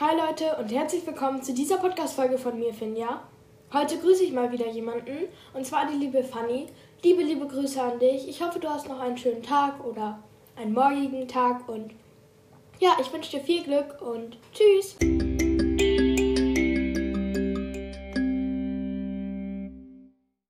Hi Leute und herzlich willkommen zu dieser Podcast-Folge von mir, Finja. Heute grüße ich mal wieder jemanden und zwar die liebe Fanny. Liebe, liebe Grüße an dich. Ich hoffe, du hast noch einen schönen Tag oder einen morgigen Tag und ja, ich wünsche dir viel Glück und tschüss.